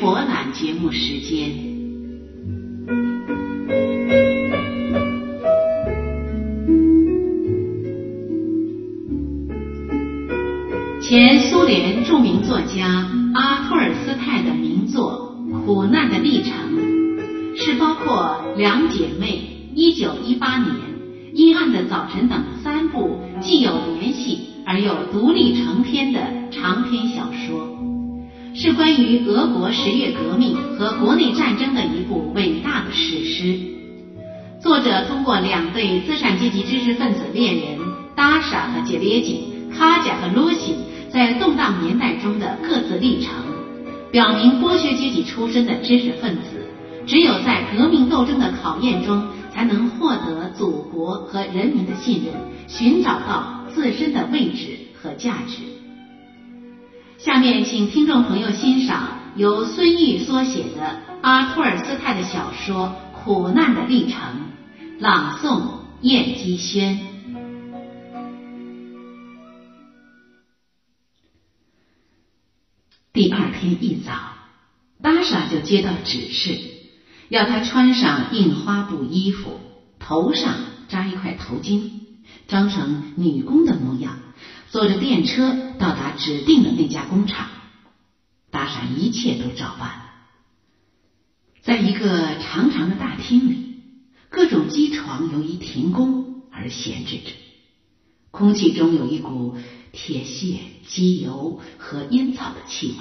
博览节目时间。前苏联著名作家阿托尔斯泰的名作《苦难的历程》，是包括《两姐妹》、《一九一八年》、《阴暗的早晨》等三部既有是关于俄国十月革命和国内战争的一部伟大的史诗。作者通过两对资产阶级知识分子恋人达莎和杰列金、卡贾和露西在动荡年代中的各自历程，表明剥削阶级出身的知识分子，只有在革命斗争的考验中，才能获得祖国和人民的信任，寻找到。自身的位置和价值。下面，请听众朋友欣赏由孙玉所写的阿托尔斯泰的小说《苦难的历程》，朗诵燕姬轩。第二天一早，达莎就接到指示，要他穿上印花布衣服，头上扎一块头巾。装成女工的模样，坐着电车到达指定的那家工厂。达莎一切都照办了。在一个长长的大厅里，各种机床由于停工而闲置着，空气中有一股铁屑、机油和烟草的气味。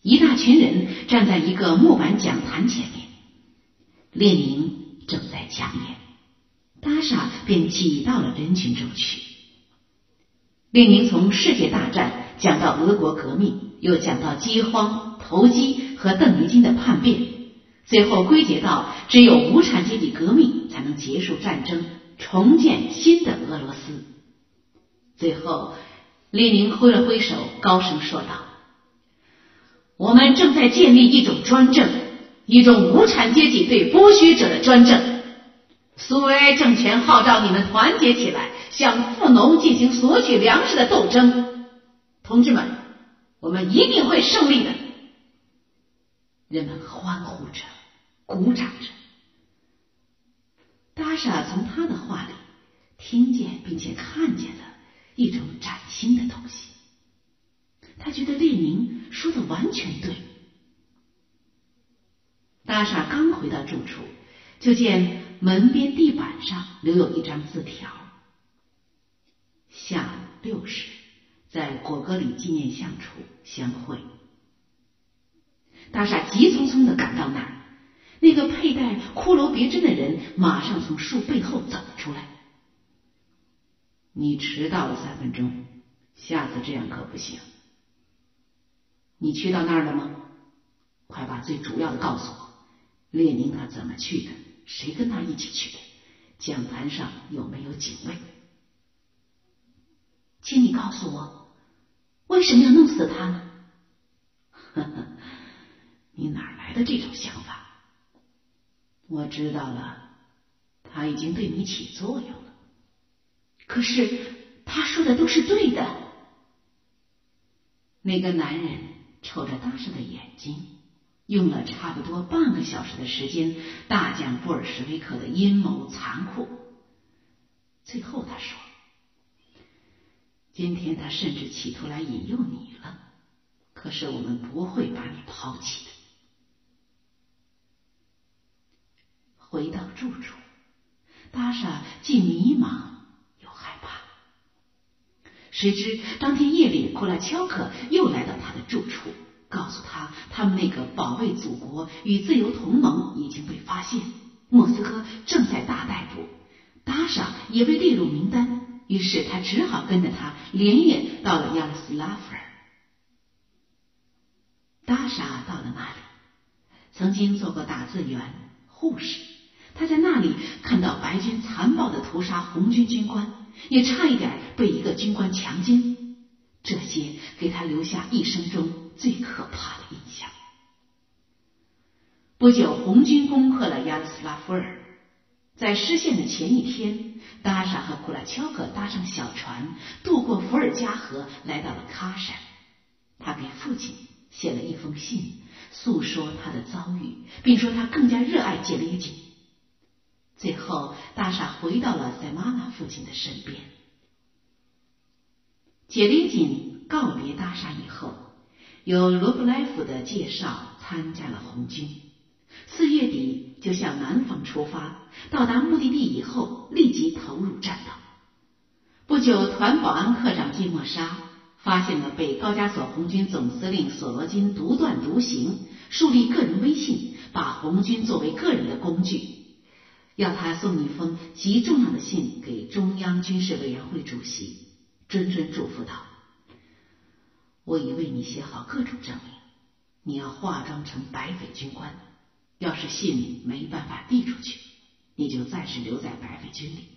一大群人站在一个木板讲坛前面，列宁正在讲演。达莎便挤到了人群中去。列宁从世界大战讲到俄国革命，又讲到饥荒、投机和邓尼金的叛变，最后归结到只有无产阶级革命才能结束战争，重建新的俄罗斯。最后，列宁挥了挥手，高声说道：“我们正在建立一种专政，一种无产阶级对剥削者的专政。”苏维埃政权号召你们团结起来，向富农进行索取粮食的斗争。同志们，我们一定会胜利的！人们欢呼着，鼓掌着。达莎从他的话里听见并且看见了一种崭新的东西。他觉得列宁说的完全对。达莎刚回到住处，就见。门边地板上留有一张字条：下午六时，在果戈里纪念像处相会。大傻急匆匆的赶到那儿，那个佩戴骷髅别针的人马上从树背后走了出来。你迟到了三分钟，下次这样可不行。你去到那儿了吗？快把最主要的告诉我。列宁他怎么去的？谁跟他一起去的？讲坛上有没有警卫？请你告诉我，为什么要弄死他呢？呵呵，你哪来的这种想法？我知道了，他已经对你起作用了。可是他说的都是对的。那个男人瞅着大师的眼睛。用了差不多半个小时的时间，大讲布尔什维克的阴谋残酷。最后他说：“今天他甚至企图来引诱你了，可是我们不会把你抛弃的。”回到住处，达莎既迷茫又害怕。谁知当天夜里，库拉乔克又来到他的住处。告诉他，他们那个保卫祖国与自由同盟已经被发现，莫斯科正在大逮捕，达莎也被列入名单，于是他只好跟着他连夜到了亚斯拉夫尔。达莎到了那里，曾经做过打字员、护士，他在那里看到白军残暴的屠杀红军军官，也差一点被一个军官强奸，这些给他留下一生中。最可怕的印象。不久，红军攻克了亚斯拉夫尔，在失陷的前一天，达莎和库拉乔克搭上小船，渡过伏尔加河，来到了喀山。他给父亲写了一封信，诉说他的遭遇，并说他更加热爱杰列金。最后，达莎回到了塞玛拉父亲的身边。杰列金告别达莎以后，由罗布莱夫的介绍，参加了红军。四月底就向南方出发，到达目的地以后，立即投入战斗。不久，团保安科长季莫沙发现了被高加索红军总司令索罗金独断独行，树立个人威信，把红军作为个人的工具，要他送一封极重要的信给中央军事委员会主席，谆谆嘱咐道：“我已为你写好各种证明，你要化妆成白匪军官。”要是信没办法递出去，你就暂时留在白匪军里。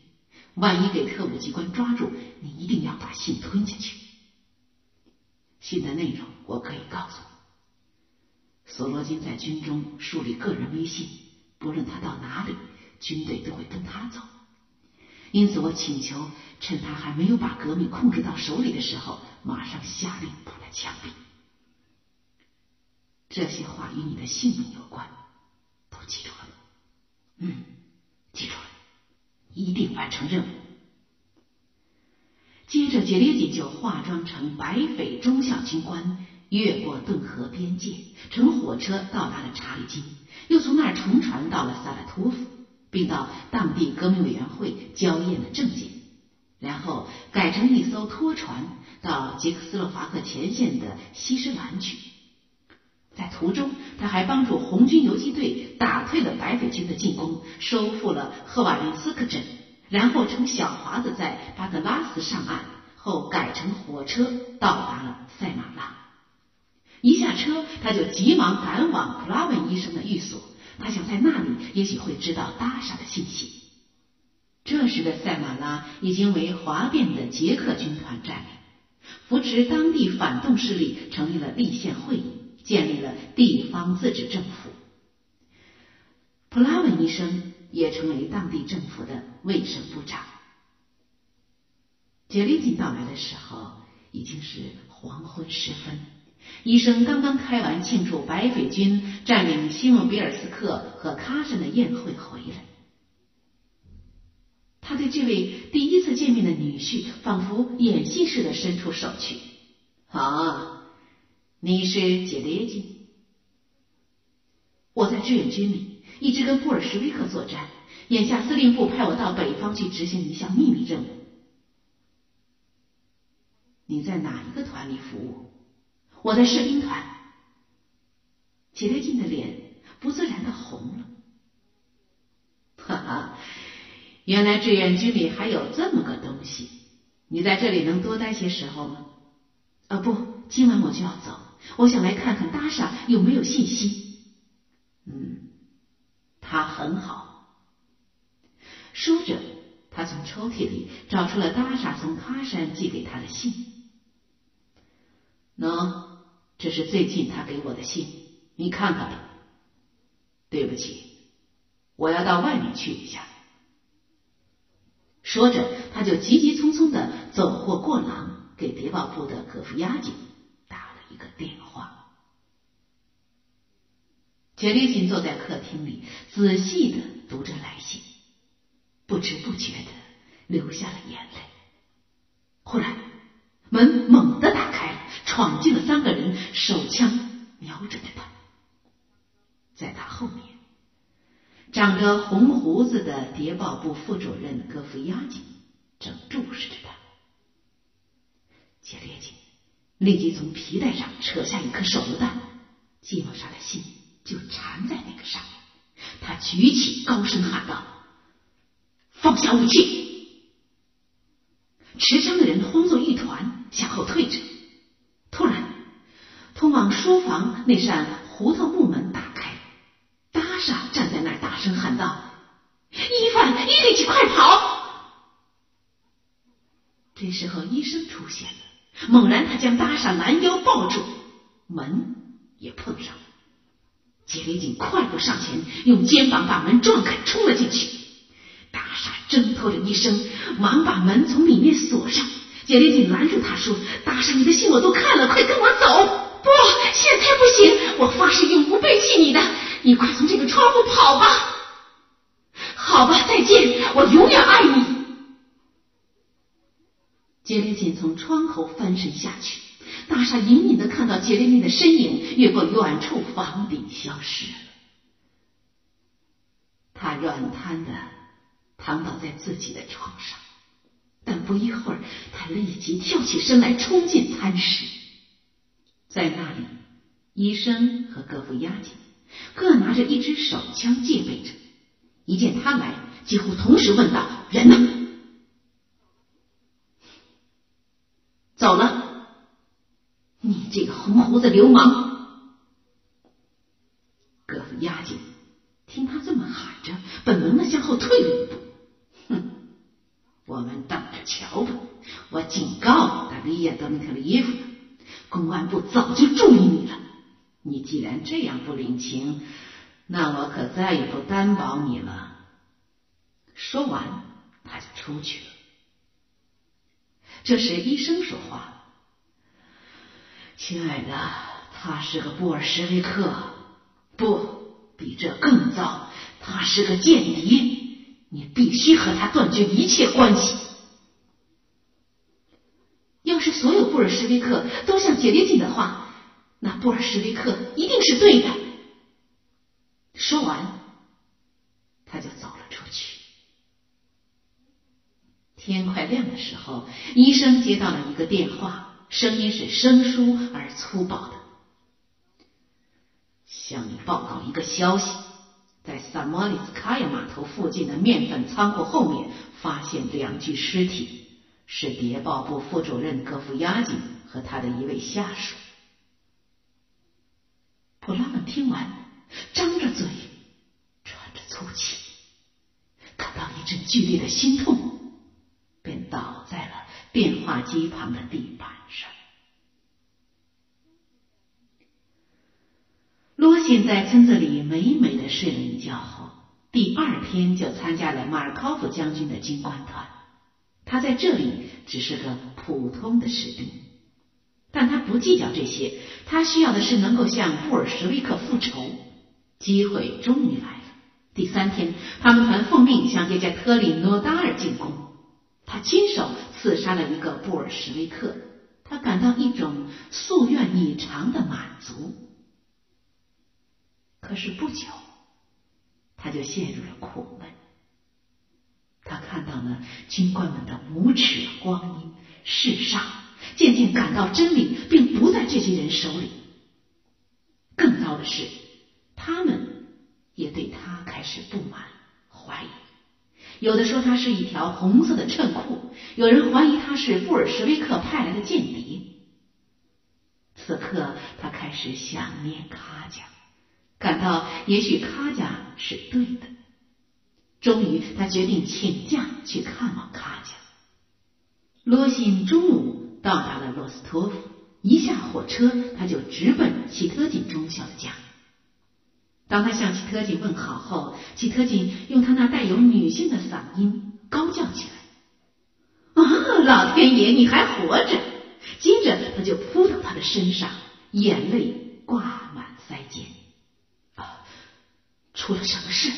万一给特务机关抓住，你一定要把信吞下去。信的内容我可以告诉你：索罗金在军中树立个人威信，不论他到哪里，军队都会跟他走。因此，我请求趁他还没有把革命控制到手里的时候，马上下令把他枪毙。这些话与你的性命有关。都记住了，嗯，记住了，一定完成任务。接着，杰列吉就化妆成白匪中校军官，越过顿河边界，乘火车到达了查理金，又从那儿乘船到了萨拉托夫，并到当地革命委员会交验了证件，然后改成一艘拖船到捷克斯洛伐克前线的西施兰去。在途中，他还帮助红军游击队打退了白匪军的进攻，收复了赫瓦林斯克镇，然后乘小华子在巴德拉斯上岸，后改乘火车到达了塞马拉。一下车，他就急忙赶往普拉文医生的寓所，他想在那里也许会知道达莎的信息。这时的塞马拉已经为哗变的捷克军团占领，扶持当地反动势力成立了立宪会议。建立了地方自治政府，普拉文医生也成为当地政府的卫生部长。杰利金到来的时候已经是黄昏时分，医生刚刚开完庆祝白匪军占领西莫比尔斯克和喀山的宴会回来。他对这位第一次见面的女婿仿佛演戏似的伸出手去，啊。你是杰列金，我在志愿军里一直跟布尔什维克作战。眼下司令部派我到北方去执行一项秘密任务。你在哪一个团里服务？我在士兵团。杰列金的脸不自然的红了。哈哈，原来志愿军里还有这么个东西。你在这里能多待些时候吗？啊，不，今晚我就要走。我想来看看达莎有没有信息。嗯，他很好。说着，他从抽屉里找出了达莎从喀山寄给他的信。喏，这是最近他给我的信，你看看吧。对不起，我要到外面去一下。说着，他就急急匆匆的走过过廊，给谍报部的可夫押金。一个电话，杰列金坐在客厅里，仔细的读着来信，不知不觉的流下了眼泪。忽然，门猛地打开了，闯进了三个人，手枪瞄准着他。在他后面，长着红胡子的谍报部副主任戈夫亚金正注视着他。杰列金。立即从皮带上扯下一颗手榴弹，季莫莎的心就缠在那个上面。他举起，高声喊道：“放下武器！”持枪的人慌作一团，向后退着。通往书房那扇胡桃木门打开，达莎站在那儿，大声喊道：“伊凡，伊里奇，快跑！”这时候，医生出现了。猛然，他将达莎拦腰抱住，门也碰上了。杰里金快步上前，用肩膀把门撞开，冲了进去。傻挣脱着医生，忙把门从里面锁上。杰里锦拦住他说：“达傻，你的信我都看了，快跟我走！”不，现在不行，我发誓永不背弃你的。你快从这个窗户跑吧。好吧，再见，我永远爱你。杰里锦从窗口翻身下去，大傻隐隐的看到杰里米的身影越过远处房顶消失了。他软瘫的躺倒在自己的床上，但不一会儿，他立即跳起身来，冲进餐室。在那里，医生和各副押警各拿着一支手枪戒备着，一见他来，几乎同时问道：“人呢？走了？你这个红胡子流氓！”各副押警。听他这么喊着，本能的向后退了一步。哼，我们等着瞧吧！我警告达利亚德米特里耶夫，公安部早就注意你了。你既然这样不领情，那我可再也不担保你了。说完，他就出去了。这时，医生说话：“亲爱的，他是个布尔什维克，不。”比这更糟，他是个间谍，你必须和他断绝一切关系。要是所有布尔什维克都像杰列金的话，那布尔什维克一定是对的。说完，他就走了出去。天快亮的时候，医生接到了一个电话，声音是生疏而粗暴的。向你报告一个消息，在萨莫里斯卡亚码头附近的面粉仓库后面发现两具尸体，是谍报部副主任戈夫亚金和他的一位下属。普拉曼听完，张着嘴，喘着粗气，感到一阵剧烈的心痛，便倒在了电话机旁的地板上。罗辛在村子里美美的睡了一觉后，第二天就参加了马尔科夫将军的军官团。他在这里只是个普通的士兵，但他不计较这些，他需要的是能够向布尔什维克复仇。机会终于来了。第三天，他们团奉命向叶加特里诺达尔进攻。他亲手刺杀了一个布尔什维克，他感到一种夙愿已长的满足。可是不久，他就陷入了苦闷。他看到了军官们的无耻光阴，世上渐渐感到真理并不在这些人手里。更糟的是，他们也对他开始不满、怀疑。有的说他是一条红色的衬裤，有人怀疑他是布尔什维克派来的间谍。此刻，他开始想念卡贾。感到也许卡贾是对的，终于他决定请假去看望卡贾。罗辛中午到达了罗斯托夫，一下火车他就直奔齐特锦中校的家。当他向齐特锦问好后，齐特锦用他那带有女性的嗓音高叫起来：“啊，老天爷，你还活着！”接着他就扑到他的身上，眼泪挂满腮间。出了什么事？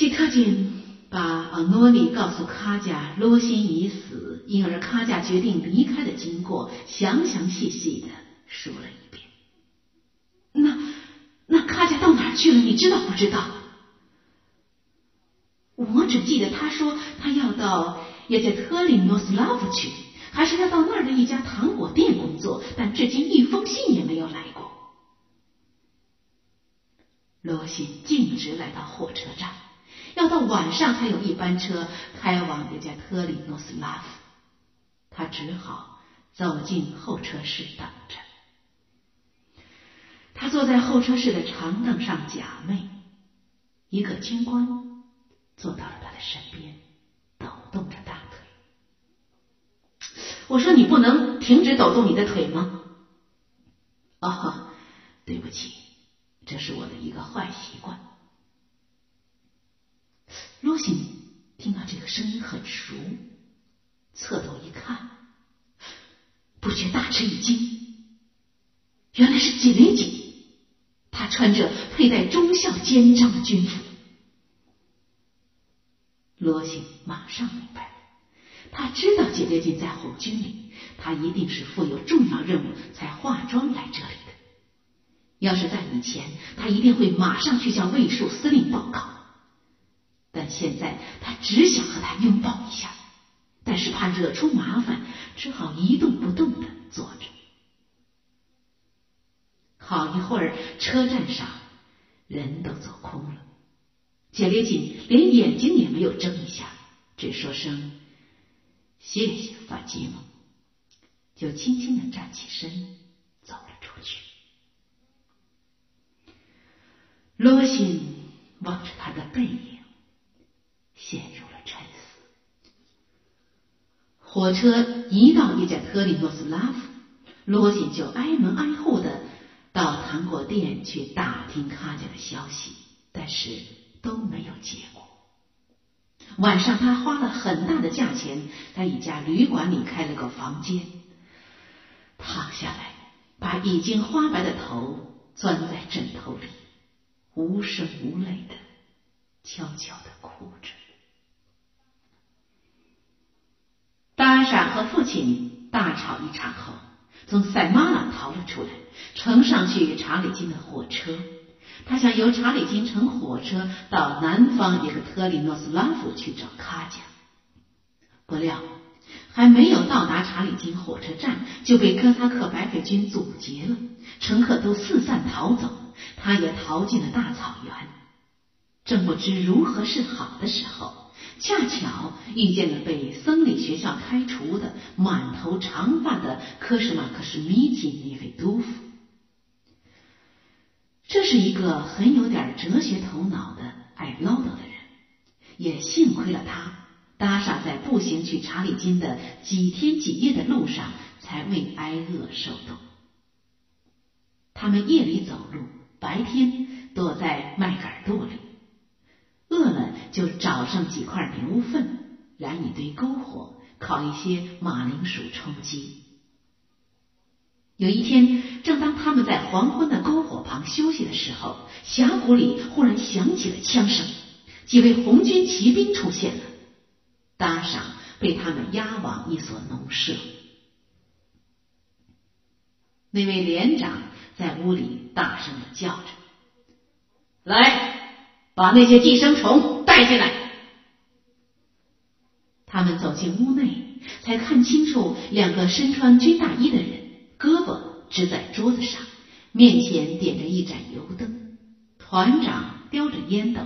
基特金把阿诺尼告诉卡贾罗辛已死，因而卡贾决定离开的经过，详详细细的说了一遍。那那卡贾到哪儿去了？你知道不知道？我只记得他说他要到也在特里诺斯拉夫去，还是要到那儿的一家糖果店工作，但至今一封信也没有来过。罗西径直来到火车站，要到晚上才有一班车开往人家特里诺斯拉夫。他只好走进候车室等着。他坐在候车室的长凳上假寐，一个军官坐到了他的身边，抖动着大腿。我说：“你不能停止抖动你的腿吗？”哦，对不起。这是我的一个坏习惯。罗西听到这个声音很熟，侧头一看，不觉大吃一惊，原来是纪雷锦。他穿着佩戴忠孝肩章的军服。罗西马上明白，他知道纪雷锦在红军里，他一定是负有重要任务才化妆来这里的。要是在以前，他一定会马上去向卫戍司令报告。但现在他只想和他拥抱一下，但是怕惹出麻烦，只好一动不动的坐着。好一会儿，车站上人都走空了，简烈锦连眼睛也没有睁一下，只说声谢谢法吉姆，就轻轻的站起身走了出去。罗欣望着他的背影。陷入了沉思。火车一到一家特里诺斯拉夫，罗锦就挨门挨户的到糖果店去打听卡贾的消息，但是都没有结果。晚上，他花了很大的价钱在一家旅馆里开了个房间，躺下来，把已经花白的头钻在枕头里，无声无泪的悄悄的哭着。和父亲大吵一场后，从塞马拉逃了出来，乘上去查理金的火车。他想由查理金乘火车到南方一个特里诺斯拉夫去找卡贾。不料还没有到达查理金火车站，就被哥萨克白匪军阻截了，乘客都四散逃走，他也逃进了大草原。正不知如何是好的时候。恰巧遇见了被僧侣学校开除的满头长发的科什马克什米金那位督府。这是一个很有点哲学头脑的爱唠叨的人，也幸亏了他，搭傻在步行去查理金的几天几夜的路上，才未挨饿受冻。他们夜里走路，白天躲在麦秆垛里。饿了就找上几块牛粪，燃一堆篝火，烤一些马铃薯充饥。有一天，正当他们在黄昏的篝火旁休息的时候，峡谷里忽然响起了枪声，几位红军骑兵出现了。搭上被他们押往一所农舍。那位连长在屋里大声的叫着：“来！”把那些寄生虫带进来。他们走进屋内，才看清楚两个身穿军大衣的人，胳膊支在桌子上，面前点着一盏油灯。团长叼着烟斗，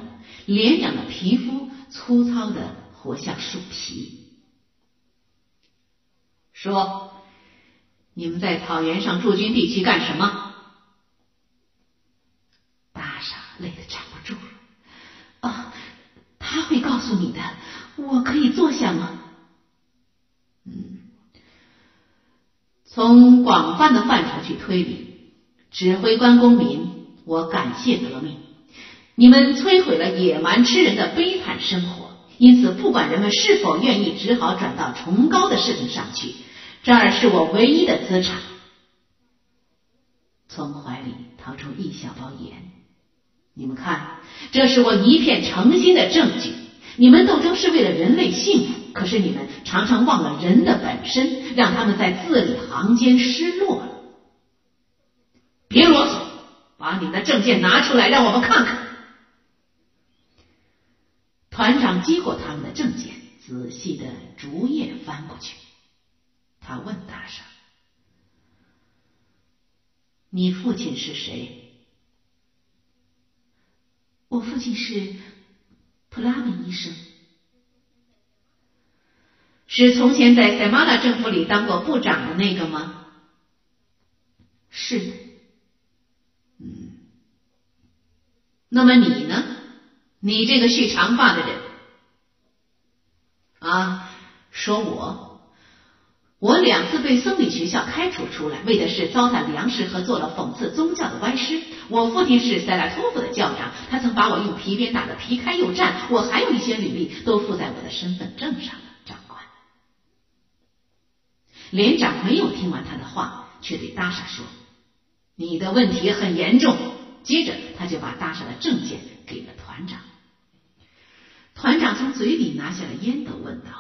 脸长的皮肤粗糙的活像树皮。说：“你们在草原上驻军地区干什么？”大傻累得站不住了。他会告诉你的。我可以坐下吗？嗯，从广泛的范畴去推理，指挥官公民，我感谢革命。你们摧毁了野蛮吃人的悲惨生活，因此不管人们是否愿意，只好转到崇高的事情上去。这儿是我唯一的资产。从怀里掏出一小包盐。你们看，这是我一片诚心的证据。你们斗争是为了人类幸福，可是你们常常忘了人的本身，让他们在字里行间失落了。别啰嗦，把你的证件拿出来，让我们看看。团长接过他们的证件，仔细的逐页翻过去。他问大傻：“你父亲是谁？”我父亲是普拉文医生，是从前在塞马拉政府里当过部长的那个吗？是的。嗯，那么你呢？你这个蓄长发的人啊，说我，我两次被僧侣学校开除出来，为的是糟蹋粮食和做了讽刺宗教的歪诗。我父亲是塞拉托夫的教长，他曾把我用皮鞭打得皮开肉绽。我还有一些履历都附在我的身份证上了，长官。连长没有听完他的话，却对达莎说：“你的问题很严重。”接着，他就把达莎的证件给了团长。团长从嘴里拿下了烟斗，问道：“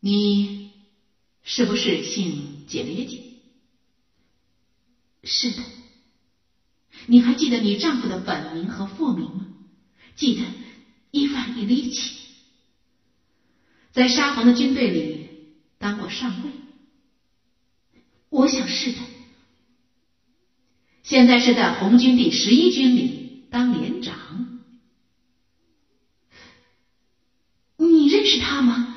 你是不是姓简列金？”“是的。”“你还记得你丈夫的本名和父名吗？”“记得，伊万伊利奇。”“在沙皇的军队里当过上尉？”“我想是的。”“现在是在红军第十一军里当连长。”你认识他吗？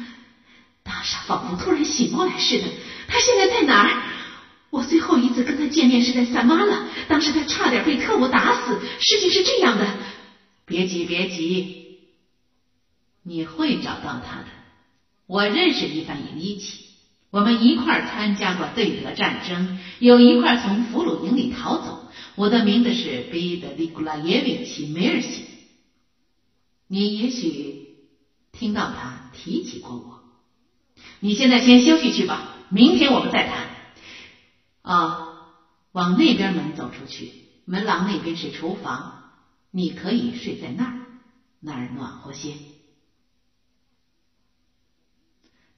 玛莎仿佛突然醒过来似的。他现在在哪儿？我最后一次跟他见面是在萨马了，当时他差点被特务打死。事情是这样的，别急，别急，你会找到他的。我认识伊凡伊奇，我们一块参加过对德战争，有一块从俘虏营里逃走。我的名字是彼得里古拉耶维奇梅尔西。你也许。听到他提起过我，你现在先休息去吧，明天我们再谈。啊，往那边门走出去，门廊那边是厨房，你可以睡在那儿，那儿暖和些。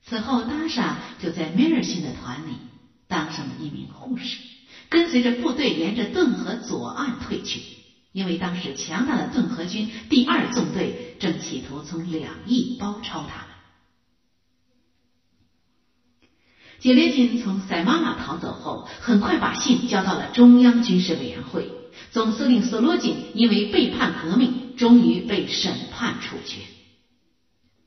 此后，达莎就在梅尔逊的团里当上了一名护士，跟随着部队沿着顿河左岸退去。因为当时强大的顿河军第二纵队正企图从两翼包抄他杰列金从塞马拉逃走后，很快把信交到了中央军事委员会。总司令索罗金因为背叛革命，终于被审判处决。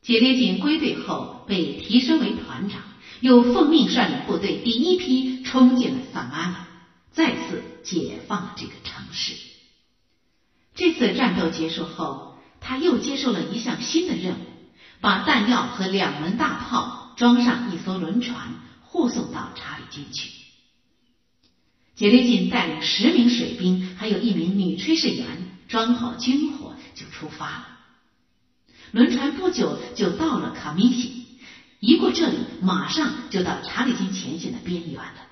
杰列金归队后被提升为团长，又奉命率领部队第一批冲进了萨马拉，再次解放了这个城市。这次战斗结束后，他又接受了一项新的任务，把弹药和两门大炮装上一艘轮船，护送到查理金去。杰列金带领十名水兵，还有一名女炊事员，装好军火就出发了。轮船不久就到了卡米西，一过这里，马上就到查理金前线的边缘了。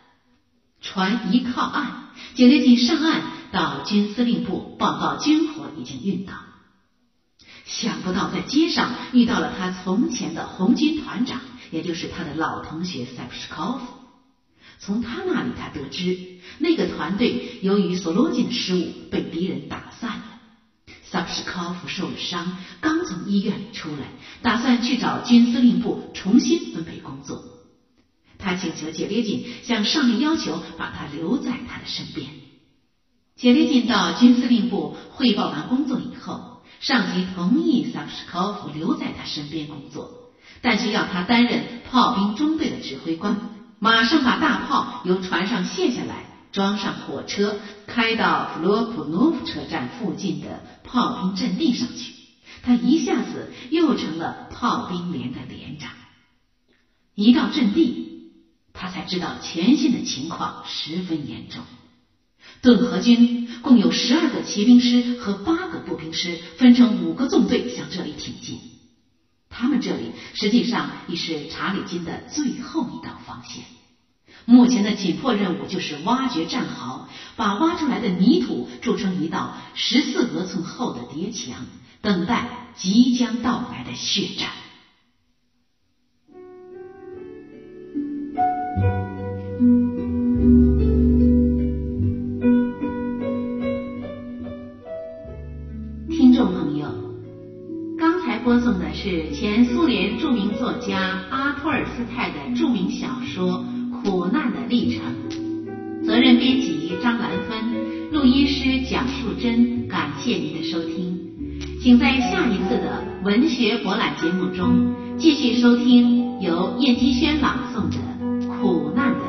船一靠岸，杰列金上岸。到军司令部报告，军火已经运到。想不到在街上遇到了他从前的红军团长，也就是他的老同学塞普什科夫。从他那里，他得知那个团队由于索罗金的失误被敌人打散了。萨普什科夫受了伤，刚从医院里出来，打算去找军司令部重新分配工作。他请求杰列金向上面要求把他留在他的身边。杰列金到军司令部汇报完工作以后，上级同意萨普什科夫留在他身边工作，但是要他担任炮兵中队的指挥官，马上把大炮由船上卸下来，装上火车，开到弗罗普诺夫车站附近的炮兵阵地上去。他一下子又成了炮兵连的连长。一到阵地，他才知道前线的情况十分严重。顿河军共有十二个骑兵师和八个步兵师，分成五个纵队向这里挺进。他们这里实际上已是查理金的最后一道防线。目前的紧迫任务就是挖掘战壕，把挖出来的泥土筑成一道十四俄寸厚的叠墙，等待即将到来的血战。前苏联著名作家阿托尔斯泰的著名小说《苦难的历程》，责任编辑张兰芬，录音师蒋树珍。感谢您的收听，请在下一次的文学博览节目中继续收听由叶基轩朗诵的《苦难的